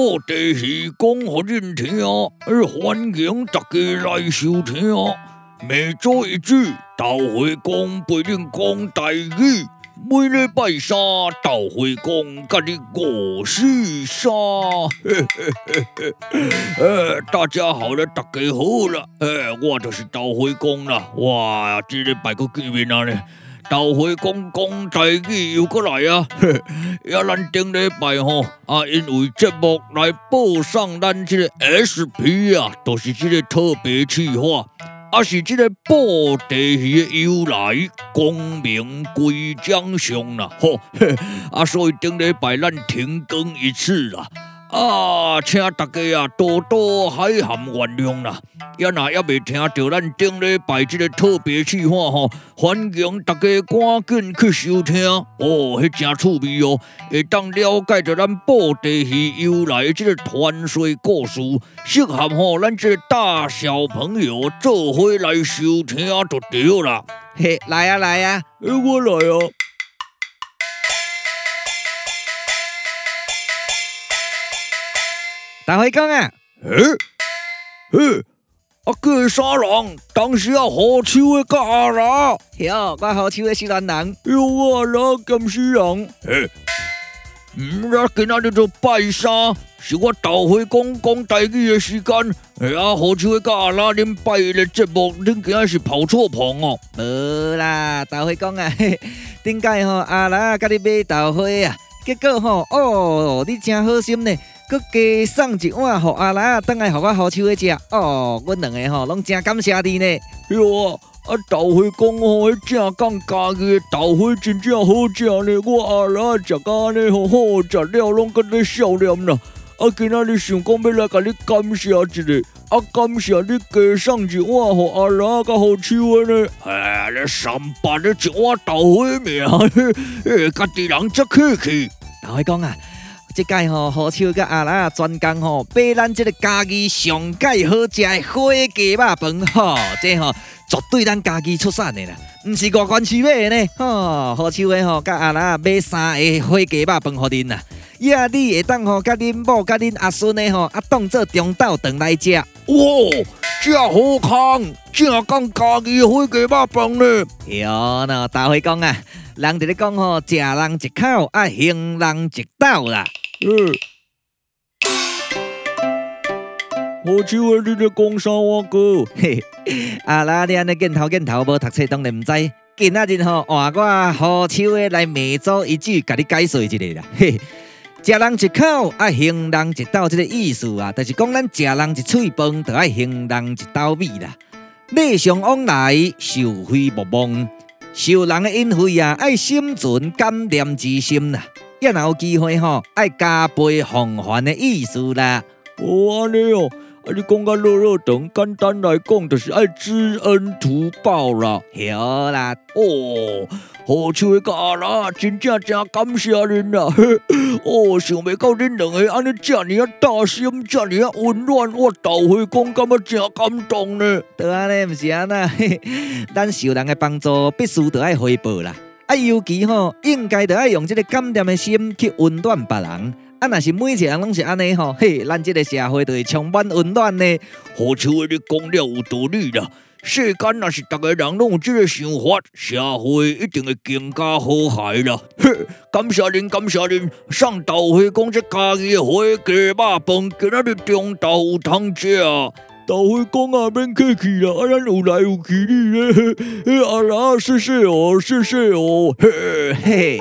鱼讲互恁听，欢迎大家来收听。每周一句，豆花公陪恁讲台语。每礼拜三，豆花公甲你五四三。呃，大家好了，大家好了，呃，我就是豆花公啦。哇，这礼拜个见面啦。豆花公讲台语又过来啊！呀，咱顶礼拜吼啊，因为节目来报上咱这个 SP 啊，都、就是这个特别企划，啊是这个布袋戏的由来，功名归将相啦，吼，啊所以顶礼拜咱停更一次啦。啊，请大家啊多多海涵原谅啦！也若也未听到咱顶礼拜这个特别企划吼，欢迎大家赶紧去收听哦，迄真趣味哦，会当了解着咱布袋戏由来的这个传说故事，适合吼咱这个大小朋友做伙来收听就对啦。嘿，来啊来呀，欸，我来啊！豆花公啊，嘿，嘿，啊，个啥人？当时啊，好手的甲阿拉，哟，我好手的是男人，哟，阿拉咁死人，嘿，嗯，那今仔日就拜山，是我豆花公讲台语的时间，哎呀，好笑的甲阿拉，恁拜的节目，恁今仔是跑错棚哦，无啦，豆花公啊，嘿，顶摆吼阿拉甲你买豆花啊，结果吼，哦，你真好心呢。佮加送一碗，互阿拉等来互我好手的食。哦，阮两个吼拢真感谢你呢。哟，啊豆花公吼，迄正讲家己的豆花真正好食呢。我阿拉食甲安尼吼好食了，拢跟你笑脸啦。啊，今仔日想讲要来甲你感谢一下，啊感谢你加送一碗，互阿拉甲好手的呢。哎，你三百的一碗豆花面，诶，家己人则客气。豆花公啊。这届吼，好手甲阿拉专工吼，备咱即个家己上盖好食的火鸡肉饭吼，即吼绝对咱家己出产的啦，毋是外观市买的呢。吼，好手的吼，甲阿拉买三个火鸡肉饭互恁呐。呀，你会当吼，甲恁某甲恁阿孙的吼，啊当做中昼顿来食。哇，这好康，正讲家己火鸡肉饭呢。哟，那豆花公啊，人伫咧讲吼，食人一口，啊行人一斗啦。嗯，好手啊！你在讲啥话哥？嘿，阿拉你安尼见头见头，无读册当然唔知。今仔日吼，换我好手的来每周一句，甲你解说一下啦。嘿，食人一口，爱行人一斗，这个意思啊，就是讲咱食人一喙饭，就爱行人一斗米啦。礼尚往来，受惠无望，受人的恩惠啊，爱心存感念之心啦。要哪有机会吼，爱加倍奉还的意思啦。哦，安尼哦，啊，你讲个落落长，简单来讲就是爱知恩图报啦。好啦，哦，好手的阿拉，真正真感谢恁啦。哦，想袂到恁两个安尼这么啊大心，遮尔啊温暖，我豆花公感觉真感动呢。对安尼，不是安那，咱受人的帮助，必须得爱回报啦。啊，尤其吼，应该着爱用这个感念的心去温暖别人。啊，若是每一个人拢是安尼吼，嘿，咱这个社会就会充满温暖呢。好像你讲了有道理啦。世间若是逐个人拢有这个想法，社会一定会更加和谐啦。嘿，感谢您，感谢您。上豆花讲这家己的火鸡肉饭，今仔日中昼有通食。豆花公啊，免客气啦，阿，咱有来有去哩咧。嘿，阿拉，谢谢哦，谢谢哦，嘿嘿。